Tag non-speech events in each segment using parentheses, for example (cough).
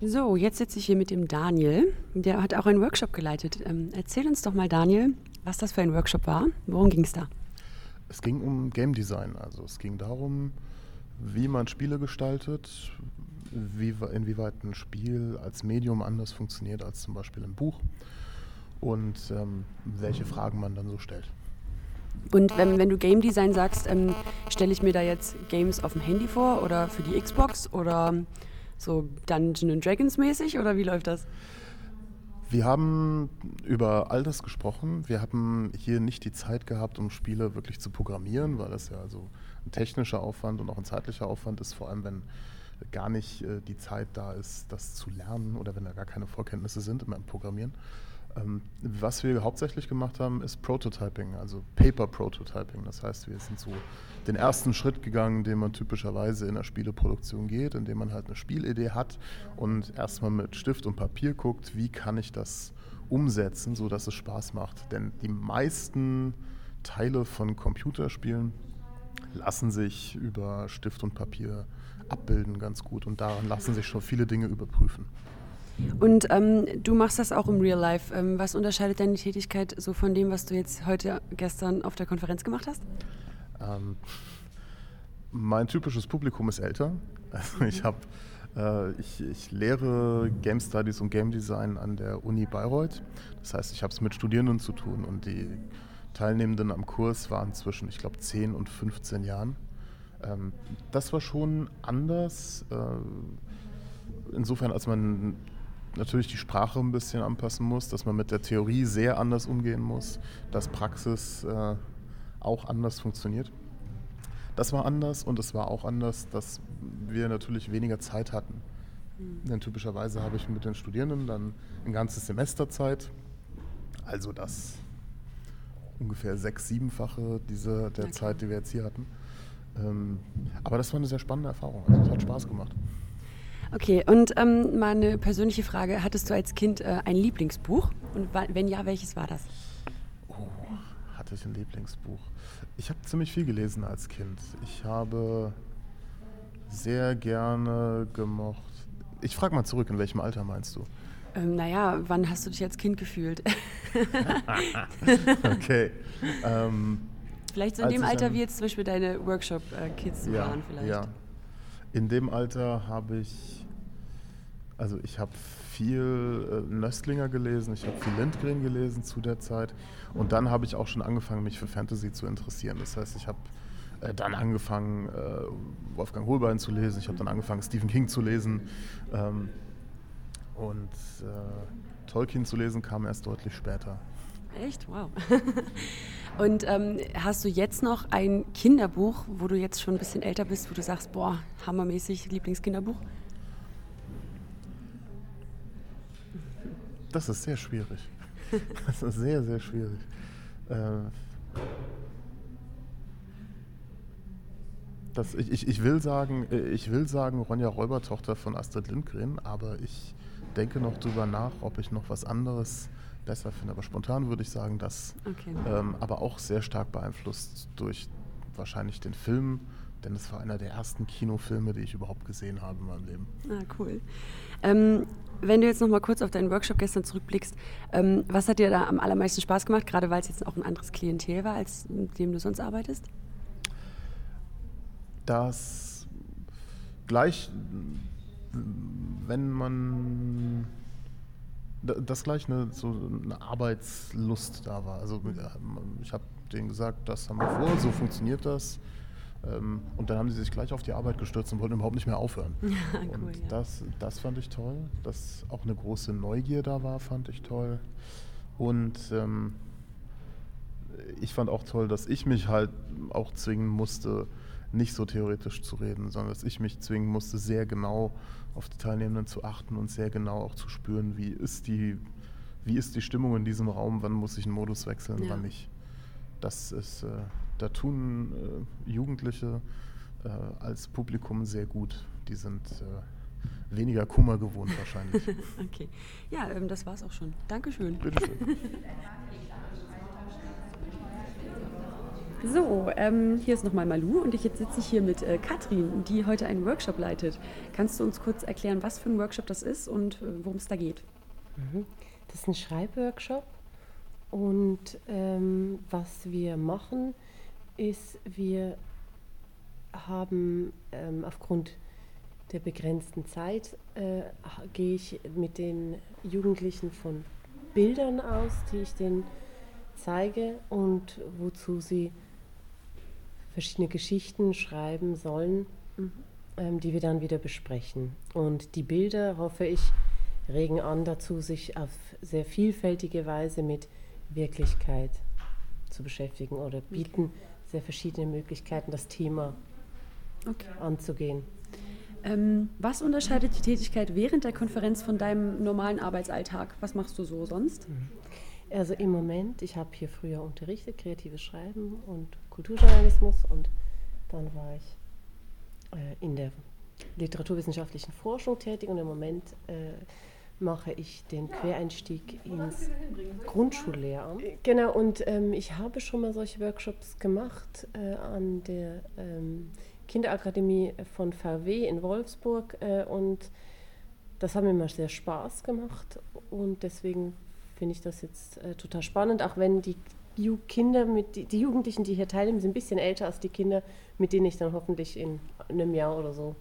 So, jetzt sitze ich hier mit dem Daniel. Der hat auch einen Workshop geleitet. Ähm, erzähl uns doch mal, Daniel, was das für ein Workshop war. Worum ging es da? Es ging um Game Design. Also es ging darum, wie man Spiele gestaltet, wie, inwieweit ein Spiel als Medium anders funktioniert als zum Beispiel ein Buch und ähm, welche Fragen man dann so stellt. Und wenn, wenn du Game Design sagst, ähm, stelle ich mir da jetzt Games auf dem Handy vor oder für die Xbox oder so Dungeons Dragons mäßig oder wie läuft das? Wir haben über all das gesprochen. Wir haben hier nicht die Zeit gehabt, um Spiele wirklich zu programmieren, weil das ja also ein technischer Aufwand und auch ein zeitlicher Aufwand ist, vor allem wenn gar nicht äh, die Zeit da ist, das zu lernen oder wenn da gar keine Vorkenntnisse sind im Programmieren. Ähm, was wir hauptsächlich gemacht haben, ist Prototyping, also Paper Prototyping. Das heißt, wir sind so den ersten Schritt gegangen, den man typischerweise in der Spieleproduktion geht, indem man halt eine Spielidee hat und erstmal mit Stift und Papier guckt, wie kann ich das umsetzen, sodass es Spaß macht. Denn die meisten Teile von Computerspielen lassen sich über Stift und Papier abbilden ganz gut und daran lassen sich schon viele Dinge überprüfen. Und ähm, du machst das auch im Real Life. Ähm, was unterscheidet deine Tätigkeit so von dem, was du jetzt heute, gestern auf der Konferenz gemacht hast? Ähm, mein typisches Publikum ist älter. Also ich habe äh, ich, ich, lehre Game Studies und Game Design an der Uni Bayreuth. Das heißt, ich habe es mit Studierenden zu tun und die Teilnehmenden am Kurs waren zwischen, ich glaube, 10 und 15 Jahren. Ähm, das war schon anders. Äh, insofern, als man natürlich die Sprache ein bisschen anpassen muss, dass man mit der Theorie sehr anders umgehen muss, dass Praxis äh, auch anders funktioniert. Das war anders und es war auch anders, dass wir natürlich weniger Zeit hatten. Mhm. Denn typischerweise habe ich mit den Studierenden dann ein ganzes Semester Zeit, also das ungefähr sechs-, siebenfache dieser, der okay. Zeit, die wir jetzt hier hatten. Ähm, aber das war eine sehr spannende Erfahrung. Also es hat Spaß gemacht. Okay, und ähm, mal eine persönliche Frage. Hattest du als Kind äh, ein Lieblingsbuch? Und wenn ja, welches war das? Oh, hatte ich ein Lieblingsbuch? Ich habe ziemlich viel gelesen als Kind. Ich habe sehr gerne gemocht. Ich frage mal zurück, in welchem Alter meinst du? Ähm, naja, wann hast du dich als Kind gefühlt? (laughs) okay. (laughs) Ähm, vielleicht so in dem Alter, wie jetzt zum Beispiel deine Workshop-Kids ja, waren, vielleicht. Ja. In dem Alter habe ich, also ich habe viel äh, Nöstlinger gelesen, ich habe viel Lindgren gelesen zu der Zeit und dann habe ich auch schon angefangen, mich für Fantasy zu interessieren. Das heißt, ich habe äh, dann angefangen, äh, Wolfgang Holbein zu lesen, ich habe dann angefangen, Stephen King zu lesen ähm, und äh, Tolkien zu lesen kam erst deutlich später. Echt? Wow. (laughs) Und ähm, hast du jetzt noch ein Kinderbuch, wo du jetzt schon ein bisschen älter bist, wo du sagst, boah, hammermäßig Lieblingskinderbuch? Das ist sehr schwierig. (laughs) Das ist sehr, sehr schwierig. Äh, das, ich, ich, ich, will sagen, ich will sagen Ronja Räubertochter von Astrid Lindgren, aber ich denke noch drüber nach, ob ich noch was anderes besser finde. Aber spontan würde ich sagen, das. Okay. Ähm, aber auch sehr stark beeinflusst durch wahrscheinlich den Film, denn es war einer der ersten Kinofilme, die ich überhaupt gesehen habe in meinem Leben. Ah, cool. Ähm, wenn du jetzt noch mal kurz auf deinen Workshop gestern zurückblickst, ähm, was hat dir da am allermeisten Spaß gemacht, gerade weil es jetzt auch ein anderes Klientel war, als mit dem du sonst arbeitest? Das gleich, wenn man dass gleich eine, so eine Arbeitslust da war. Also ich habe denen gesagt, das haben wir vor, so funktioniert das. Ähm, und dann haben sie sich gleich auf die Arbeit gestürzt und wollten überhaupt nicht mehr aufhören. (laughs) cool, und ja. das, das fand ich toll. Dass auch eine große Neugier da war, fand ich toll. Und ähm, ich fand auch toll, dass ich mich halt auch zwingen musste, nicht so theoretisch zu reden, sondern dass ich mich zwingen musste, sehr genau auf die Teilnehmenden zu achten und sehr genau auch zu spüren, wie ist die, wie ist die Stimmung in diesem Raum, wann muss ich einen Modus wechseln, ja. wann nicht. Das ist, äh, da tun äh, Jugendliche äh, als Publikum sehr gut. Die sind äh, weniger Kummer gewohnt wahrscheinlich. (laughs) okay. Ja, ähm, das war's auch schon. Dankeschön. Bitteschön. (laughs) So, ähm, hier ist nochmal Malu und ich jetzt sitze ich hier mit äh, Katrin, die heute einen Workshop leitet. Kannst du uns kurz erklären, was für ein Workshop das ist und äh, worum es da geht? Mhm. Das ist ein Schreibworkshop und ähm, was wir machen, ist, wir haben ähm, aufgrund der begrenzten Zeit, äh, gehe ich mit den Jugendlichen von Bildern aus, die ich denen zeige und wozu sie verschiedene Geschichten schreiben sollen, mhm. ähm, die wir dann wieder besprechen. Und die Bilder, hoffe ich, regen an dazu, sich auf sehr vielfältige Weise mit Wirklichkeit zu beschäftigen oder bieten sehr verschiedene Möglichkeiten, das Thema okay. anzugehen. Ähm, was unterscheidet die Tätigkeit während der Konferenz von deinem normalen Arbeitsalltag? Was machst du so sonst? Mhm. Also im Moment, ich habe hier früher unterrichtet, kreatives Schreiben und Kulturjournalismus und dann war ich äh, in der literaturwissenschaftlichen Forschung tätig und im Moment äh, mache ich den Quereinstieg ins Grundschullehramt. Genau, und ähm, ich habe schon mal solche Workshops gemacht äh, an der ähm, Kinderakademie von VW in Wolfsburg äh, und das hat mir immer sehr Spaß gemacht und deswegen finde ich das jetzt äh, total spannend, auch wenn die Ju Kinder, mit, die, die, Jugendlichen, die hier teilnehmen, sind ein bisschen älter als die Kinder, mit denen ich dann hoffentlich in einem Jahr oder so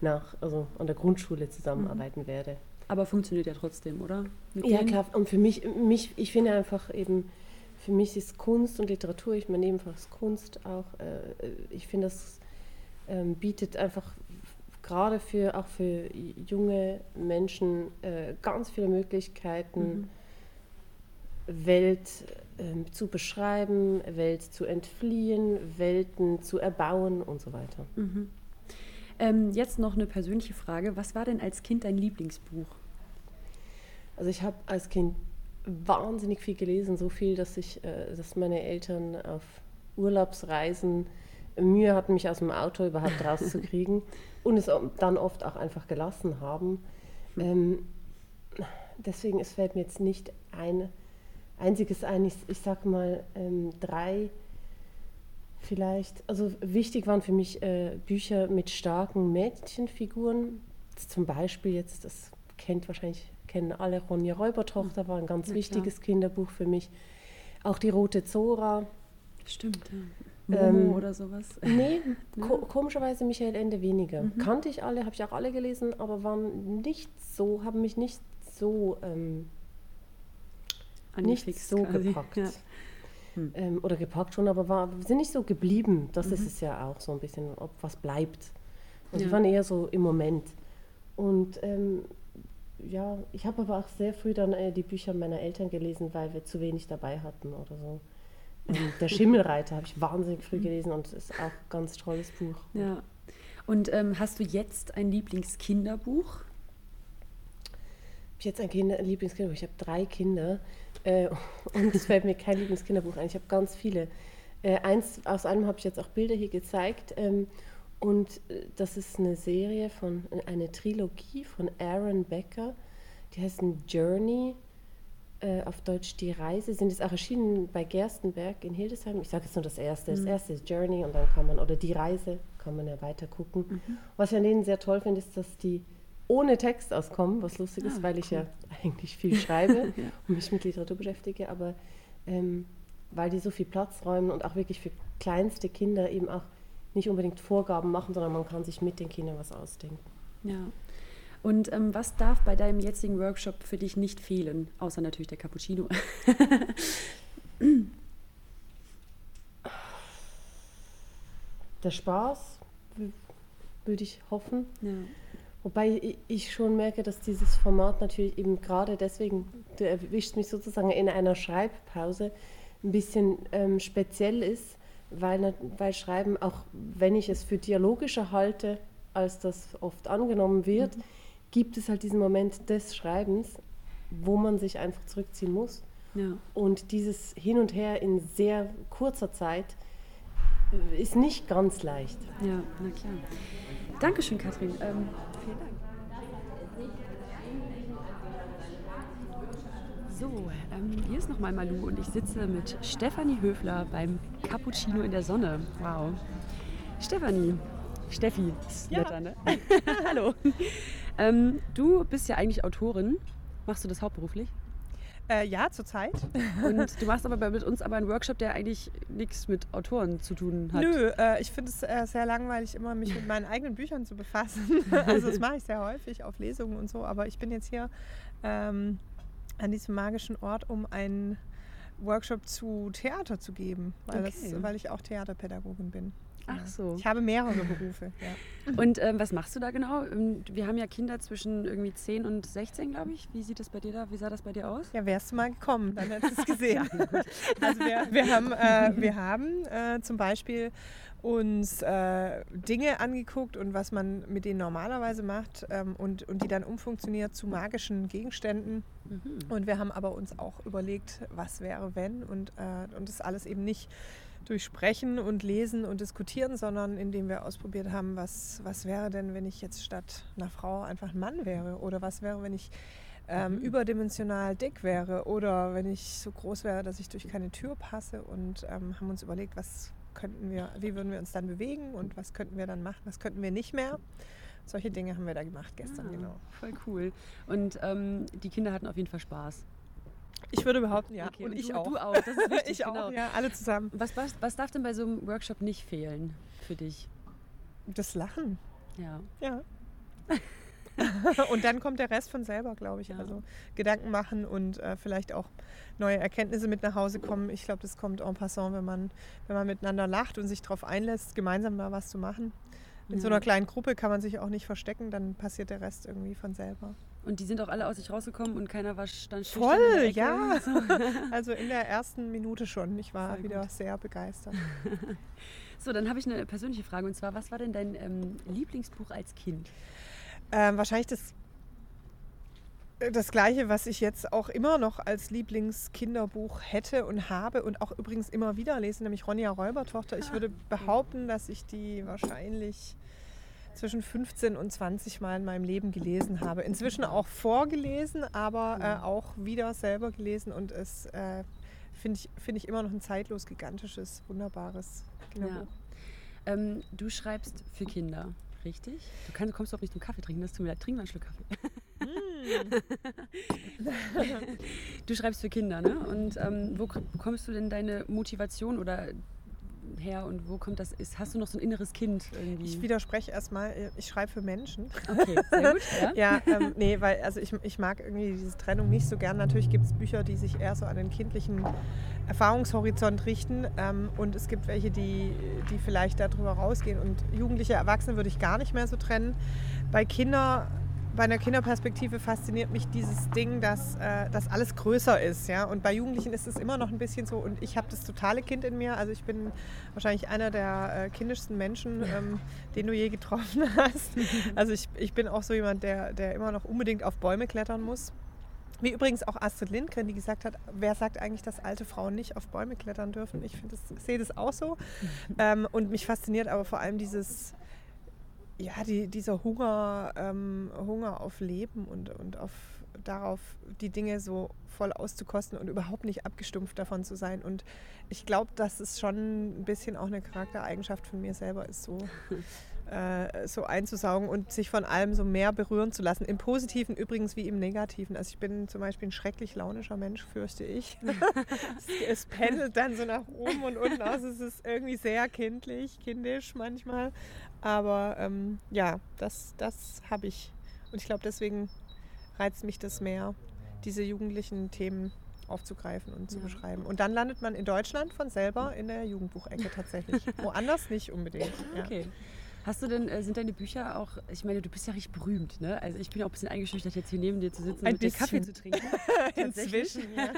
nach, also an der Grundschule zusammenarbeiten mhm. werde. Aber funktioniert ja trotzdem, oder? Mit ja, denen? klar. Und für mich, mich, ich finde einfach eben, für mich ist Kunst und Literatur, ich meine ebenfalls Kunst auch, äh, ich finde, das ähm, bietet einfach gerade für auch für junge Menschen äh, ganz viele Möglichkeiten. Mhm Welt äh, zu beschreiben, Welt zu entfliehen, Welten zu erbauen und so weiter. Mhm. Ähm, jetzt noch eine persönliche Frage. Was war denn als Kind dein Lieblingsbuch? Also ich habe als Kind wahnsinnig viel gelesen, so viel, dass ich, äh, dass meine Eltern auf Urlaubsreisen Mühe hatten, mich aus dem Auto überhaupt rauszukriegen (laughs) und es dann oft auch einfach gelassen haben. Hm. Ähm, deswegen, es fällt mir jetzt nicht ein, einziges ein, ich, ich sag mal ähm, drei vielleicht, also wichtig waren für mich äh, Bücher mit starken Mädchenfiguren, zum Beispiel jetzt, das kennt wahrscheinlich, kennen alle, Ronja Räubertochter war ein ganz ja, wichtiges klar. Kinderbuch für mich. Auch die Rote Zora. Stimmt, ja. Ähm, Momo ähm, oder sowas? Nee, (laughs) ko komischerweise Michael Ende weniger. Mhm. Kannte ich alle, habe ich auch alle gelesen, aber waren nicht so, haben mich nicht so ähm, nicht so quasi. gepackt. Ja. Hm. Ähm, oder gepackt schon, aber war, sind nicht so geblieben. Das mhm. ist es ja auch so ein bisschen, ob was bleibt. Und ja. die waren eher so im Moment. Und ähm, ja, ich habe aber auch sehr früh dann äh, die Bücher meiner Eltern gelesen, weil wir zu wenig dabei hatten oder so. Ähm, (laughs) der Schimmelreiter habe ich wahnsinnig früh gelesen und ist auch ein ganz tolles Buch. Ja. Und ähm, hast du jetzt ein Lieblingskinderbuch? Habe jetzt ein, Kinder, ein Lieblingskinderbuch. Ich habe drei Kinder. Äh, (laughs) und es fällt mir kein Lieblingskinderbuch ein. Ich habe ganz viele. Äh, eins, aus einem habe ich jetzt auch Bilder hier gezeigt. Ähm, und äh, das ist eine Serie von, eine Trilogie von Aaron Becker. Die heißt Journey, äh, auf Deutsch Die Reise. Sind jetzt auch erschienen bei Gerstenberg in Hildesheim. Ich sage jetzt nur das erste. Das mhm. erste ist Journey und dann kann man, oder Die Reise, kann man ja weiter gucken. Mhm. Was ich an denen sehr toll finde, ist, dass die ohne Text auskommen, was lustig ist, ah, weil ich ja eigentlich viel schreibe (laughs) ja. und mich mit Literatur beschäftige, aber ähm, weil die so viel Platz räumen und auch wirklich für kleinste Kinder eben auch nicht unbedingt Vorgaben machen, sondern man kann sich mit den Kindern was ausdenken. Ja. Und ähm, was darf bei deinem jetzigen Workshop für dich nicht fehlen, außer natürlich der Cappuccino? (laughs) der Spaß, würde ich hoffen. Ja. Wobei ich schon merke, dass dieses Format natürlich eben gerade deswegen, du erwischst mich sozusagen in einer Schreibpause, ein bisschen ähm, speziell ist, weil, weil Schreiben, auch wenn ich es für dialogischer halte, als das oft angenommen wird, mhm. gibt es halt diesen Moment des Schreibens, wo man sich einfach zurückziehen muss. Ja. Und dieses Hin und Her in sehr kurzer Zeit ist nicht ganz leicht. Ja, na klar. Dankeschön, Kathrin. Ähm, vielen Dank. So, ähm, hier ist nochmal Malu und ich sitze mit Stefanie Höfler beim Cappuccino in der Sonne. Wow. Stefanie, Steffi, ist Ja. netter, ne? (laughs) Hallo. Ähm, du bist ja eigentlich Autorin. Machst du das hauptberuflich? Äh, ja, zurzeit. (laughs) Und du machst aber mit uns aber einen Workshop, der eigentlich nichts mit Autoren zu tun hat. Nö, äh, ich finde es äh, sehr langweilig, immer mich mit meinen eigenen Büchern zu befassen. (laughs) also das mache ich sehr häufig auf Lesungen und so, aber ich bin jetzt hier ähm, an diesem magischen Ort, um einen Workshop zu Theater zu geben, weil, Okay. das, weil ich auch Theaterpädagogin bin. Ach so. Ich habe mehrere Berufe. Ja. Und ähm, was machst du da genau? Ähm, Wir haben ja Kinder zwischen irgendwie 10 und 16, glaube ich. Wie sieht das bei dir da? Wie sah das bei dir aus? Ja, wärst du mal gekommen, dann hättest du es (laughs) gesehen. also wir, wir haben, äh, wir haben äh, zum Beispiel uns äh, Dinge angeguckt und was man mit denen normalerweise macht ähm, und, und die dann umfunktioniert zu magischen Gegenständen. Und wir haben aber uns auch überlegt, was wäre, wenn und, äh, und das alles eben nicht durch Sprechen und Lesen und Diskutieren, sondern indem wir ausprobiert haben, was, was wäre denn, wenn ich jetzt statt einer Frau einfach ein Mann wäre oder was wäre, wenn ich ähm, überdimensional dick wäre oder wenn ich so groß wäre, dass ich durch keine Tür passe und ähm, haben uns überlegt, was könnten wir, wie würden wir uns dann bewegen und was könnten wir dann machen, was könnten wir nicht mehr. Solche Dinge haben wir da gemacht gestern, Ah, genau. Voll cool. Und ähm, die Kinder hatten auf jeden Fall Spaß. Ich würde behaupten, ja. Okay, und, und ich du- auch. du auch, das ist (laughs) wichtig, ich genau. auch, ja, alle zusammen. Was, was, was darf denn bei so einem Workshop nicht fehlen für dich? Das Lachen, Ja. ja. (laughs) und dann kommt der Rest von selber, glaube ich. Ja. Also Gedanken machen und äh, vielleicht auch neue Erkenntnisse mit nach Hause kommen. Ich glaube, das kommt en passant, wenn man, wenn man miteinander lacht und sich darauf einlässt, gemeinsam da was zu machen. In so Ja. einer kleinen Gruppe kann man sich auch nicht verstecken, dann passiert der Rest irgendwie von selber. Und die sind auch alle aus sich rausgekommen und keiner war stand schüchtern Voll, in der Ecke ja. So. (laughs) Also in der ersten Minute schon. Ich war Voll wieder gut. sehr begeistert. (laughs) so, dann habe ich eine persönliche Frage und zwar, was war denn dein ähm, Lieblingsbuch als Kind? Ähm, wahrscheinlich das, das gleiche, was ich jetzt auch immer noch als Lieblingskinderbuch hätte und habe und auch übrigens immer wieder lese, nämlich Ronja Räubertochter. Ich würde behaupten, dass ich die wahrscheinlich zwischen 15 und 20 Mal in meinem Leben gelesen habe. Inzwischen auch vorgelesen, aber äh, auch wieder selber gelesen und es äh, finde ich, find ich immer noch ein zeitlos gigantisches, wunderbares Kinderbuch. Ähm, du schreibst für Kinder, richtig? Du kannst, kommst doch nicht zum Kaffee trinken, das tut mir leid. Trink mal einen Schluck Kaffee. (laughs) du schreibst für Kinder, ne? Und ähm, wo bekommst du denn deine Motivation oder her und wo kommt das? Ist, hast du noch so ein inneres Kind irgendwie? Ich widerspreche erstmal, ich schreibe für Menschen. okay, sehr gut. Ja? (laughs) Ja, ähm, nee, weil also ich, ich mag irgendwie diese Trennung nicht so gern. Natürlich gibt es Bücher, die sich eher so an den kindlichen Erfahrungshorizont richten ähm, und es gibt welche, die, die vielleicht darüber rausgehen. Und Jugendliche, Erwachsene würde ich gar nicht mehr so trennen. Bei Kinder, bei einer Kinderperspektive fasziniert mich dieses Ding, dass, äh, dass alles größer ist. Ja? Und bei Jugendlichen ist es immer noch ein bisschen so und ich habe das totale Kind in mir. Also ich bin wahrscheinlich einer der äh, kindischsten Menschen, ähm, den du je getroffen (laughs) hast. Also ich, ich bin auch so jemand, der, der immer noch unbedingt auf Bäume klettern muss. Wie übrigens auch Astrid Lindgren, die gesagt hat, wer sagt eigentlich, dass alte Frauen nicht auf Bäume klettern dürfen? Ich sehe das auch so. (laughs) ähm, und mich fasziniert aber vor allem dieses, ja, die, dieser Hunger, ähm, Hunger auf Leben und, und auf darauf, die Dinge so voll auszukosten und überhaupt nicht abgestumpft davon zu sein. Und ich glaube, dass es schon ein bisschen auch eine Charaktereigenschaft von mir selber ist, so, (laughs) äh, so einzusaugen und sich von allem so mehr berühren zu lassen. Im Positiven übrigens wie im Negativen. Also ich bin zum Beispiel ein schrecklich launischer Mensch, fürchte ich. (laughs) es, es pendelt dann so nach oben und unten aus. Es ist irgendwie sehr kindlich, kindisch manchmal. Aber ähm, ja, das, das habe ich. Und ich glaube, deswegen reizt mich das mehr, diese jugendlichen Themen aufzugreifen und zu Ja. beschreiben. Und dann landet man in Deutschland von selber in der Jugendbuchecke tatsächlich. (laughs) Woanders nicht unbedingt. Ja. Hast du denn, äh, sind deine Bücher auch, ich meine, du bist ja richtig berühmt, ne? Also ich bin auch ein bisschen eingeschüchtert, jetzt hier neben dir zu sitzen Ein und dir Kaffee bisschen. zu trinken. (laughs) Inzwischen, ja.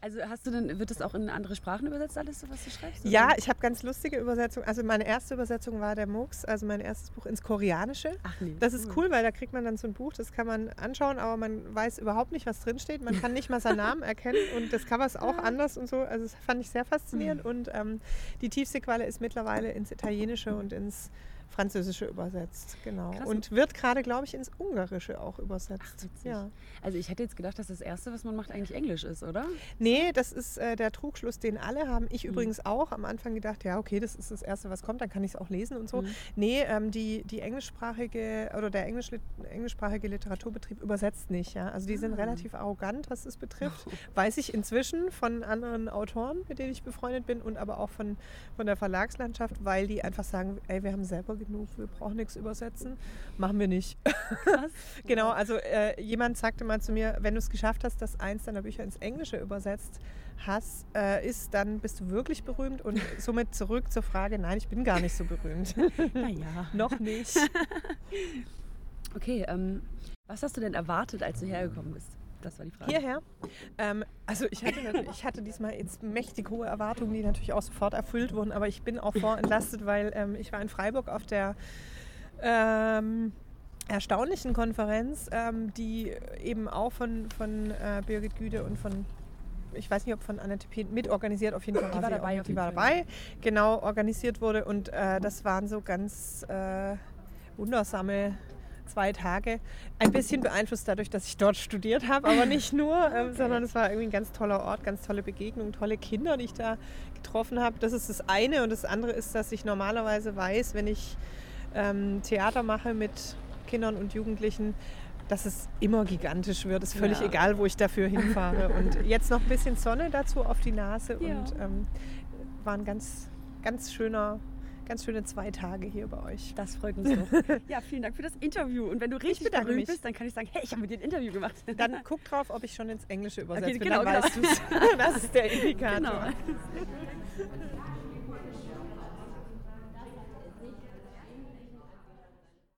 Also hast du denn, wird das auch in andere Sprachen übersetzt, alles, so, was du schreibst? Ja, oder? ich habe ganz lustige Übersetzungen. Also meine erste Übersetzung war der Mux, also mein erstes Buch ins Koreanische. Ach nee. Das ist cool, weil da kriegt man dann so ein Buch, das kann man anschauen, aber man weiß überhaupt nicht, was drinsteht. Man kann nicht mal seinen Namen (laughs) erkennen und das Cover ist auch anders und so. Also das fand ich sehr faszinierend. Und ähm, die Tiefseequalle ist mittlerweile ins Italienische und ins Französische übersetzt, genau. Krass. Und wird gerade, glaube ich, ins Ungarische auch übersetzt. Witzig. ja. Also ich hätte jetzt gedacht, dass das Erste, was man macht, eigentlich Englisch ist, oder? Nee, das ist äh, der Trugschluss, den alle haben. Mhm. Ich übrigens auch. Am Anfang gedacht, ja, okay, das ist das Erste, was kommt, dann kann ich es auch lesen und so. Mhm. Nee, ähm, die, die englischsprachige oder der englisch, englischsprachige Literaturbetrieb übersetzt nicht. Ja? Also die sind Ah. relativ arrogant, was es betrifft. (laughs) Weiß ich inzwischen von anderen Autoren, mit denen ich befreundet bin und aber auch von, von der Verlagslandschaft, weil die einfach sagen, ey, wir haben selber genug, wir brauchen nichts übersetzen. Machen wir nicht. Krass. (laughs) Genau, also äh, jemand sagte mal zu mir, wenn du es geschafft hast, dass eins deiner Bücher ins Englische übersetzt hast, äh, ist, dann bist du wirklich berühmt und (laughs) somit zurück zur Frage, nein, ich bin gar nicht so berühmt. (laughs) Naja. Noch nicht. Okay, ähm, was hast du denn erwartet, als du hergekommen bist? Das war die Frage. Hierher. Ähm, also ich hatte, ich hatte diesmal jetzt mächtig hohe Erwartungen, die natürlich auch sofort erfüllt wurden, aber ich bin auch vorentlastet, weil ähm, ich war in Freiburg auf der ähm, erstaunlichen Konferenz, ähm, die eben auch von, von äh, Birgit Güde und von ich weiß nicht, ob von Annette Pien mitorganisiert, auf jeden Fall Die war sie dabei auch, die war dabei, genau, organisiert wurde und äh, das waren so ganz äh, wundersame zwei Tage. Ein bisschen beeinflusst dadurch, dass ich dort studiert habe, aber nicht (laughs) nur, ähm, sondern es war irgendwie ein ganz toller Ort, ganz tolle Begegnungen, tolle Kinder, die ich da getroffen habe. Das ist das eine und das andere ist, dass ich normalerweise weiß, wenn ich ähm, Theater mache mit Kindern und Jugendlichen, dass es immer gigantisch wird. Ist völlig Ja. egal, wo ich dafür hinfahre. (laughs) Und jetzt noch ein bisschen Sonne dazu auf die Nase Ja. und ähm, war ein ganz, ganz schöner, ganz schöne zwei Tage hier bei euch. Das freut uns doch. (laughs) Ja, vielen Dank für das Interview. Und wenn du richtig berühmt mich. bist, dann kann ich sagen, hey, ich habe mit dir ein Interview gemacht. (laughs) Dann guck drauf, ob ich schon ins Englische übersetzt Okay, bin. genau, dann genau. weißt du's. (laughs) Das ist der Indikator. Genau.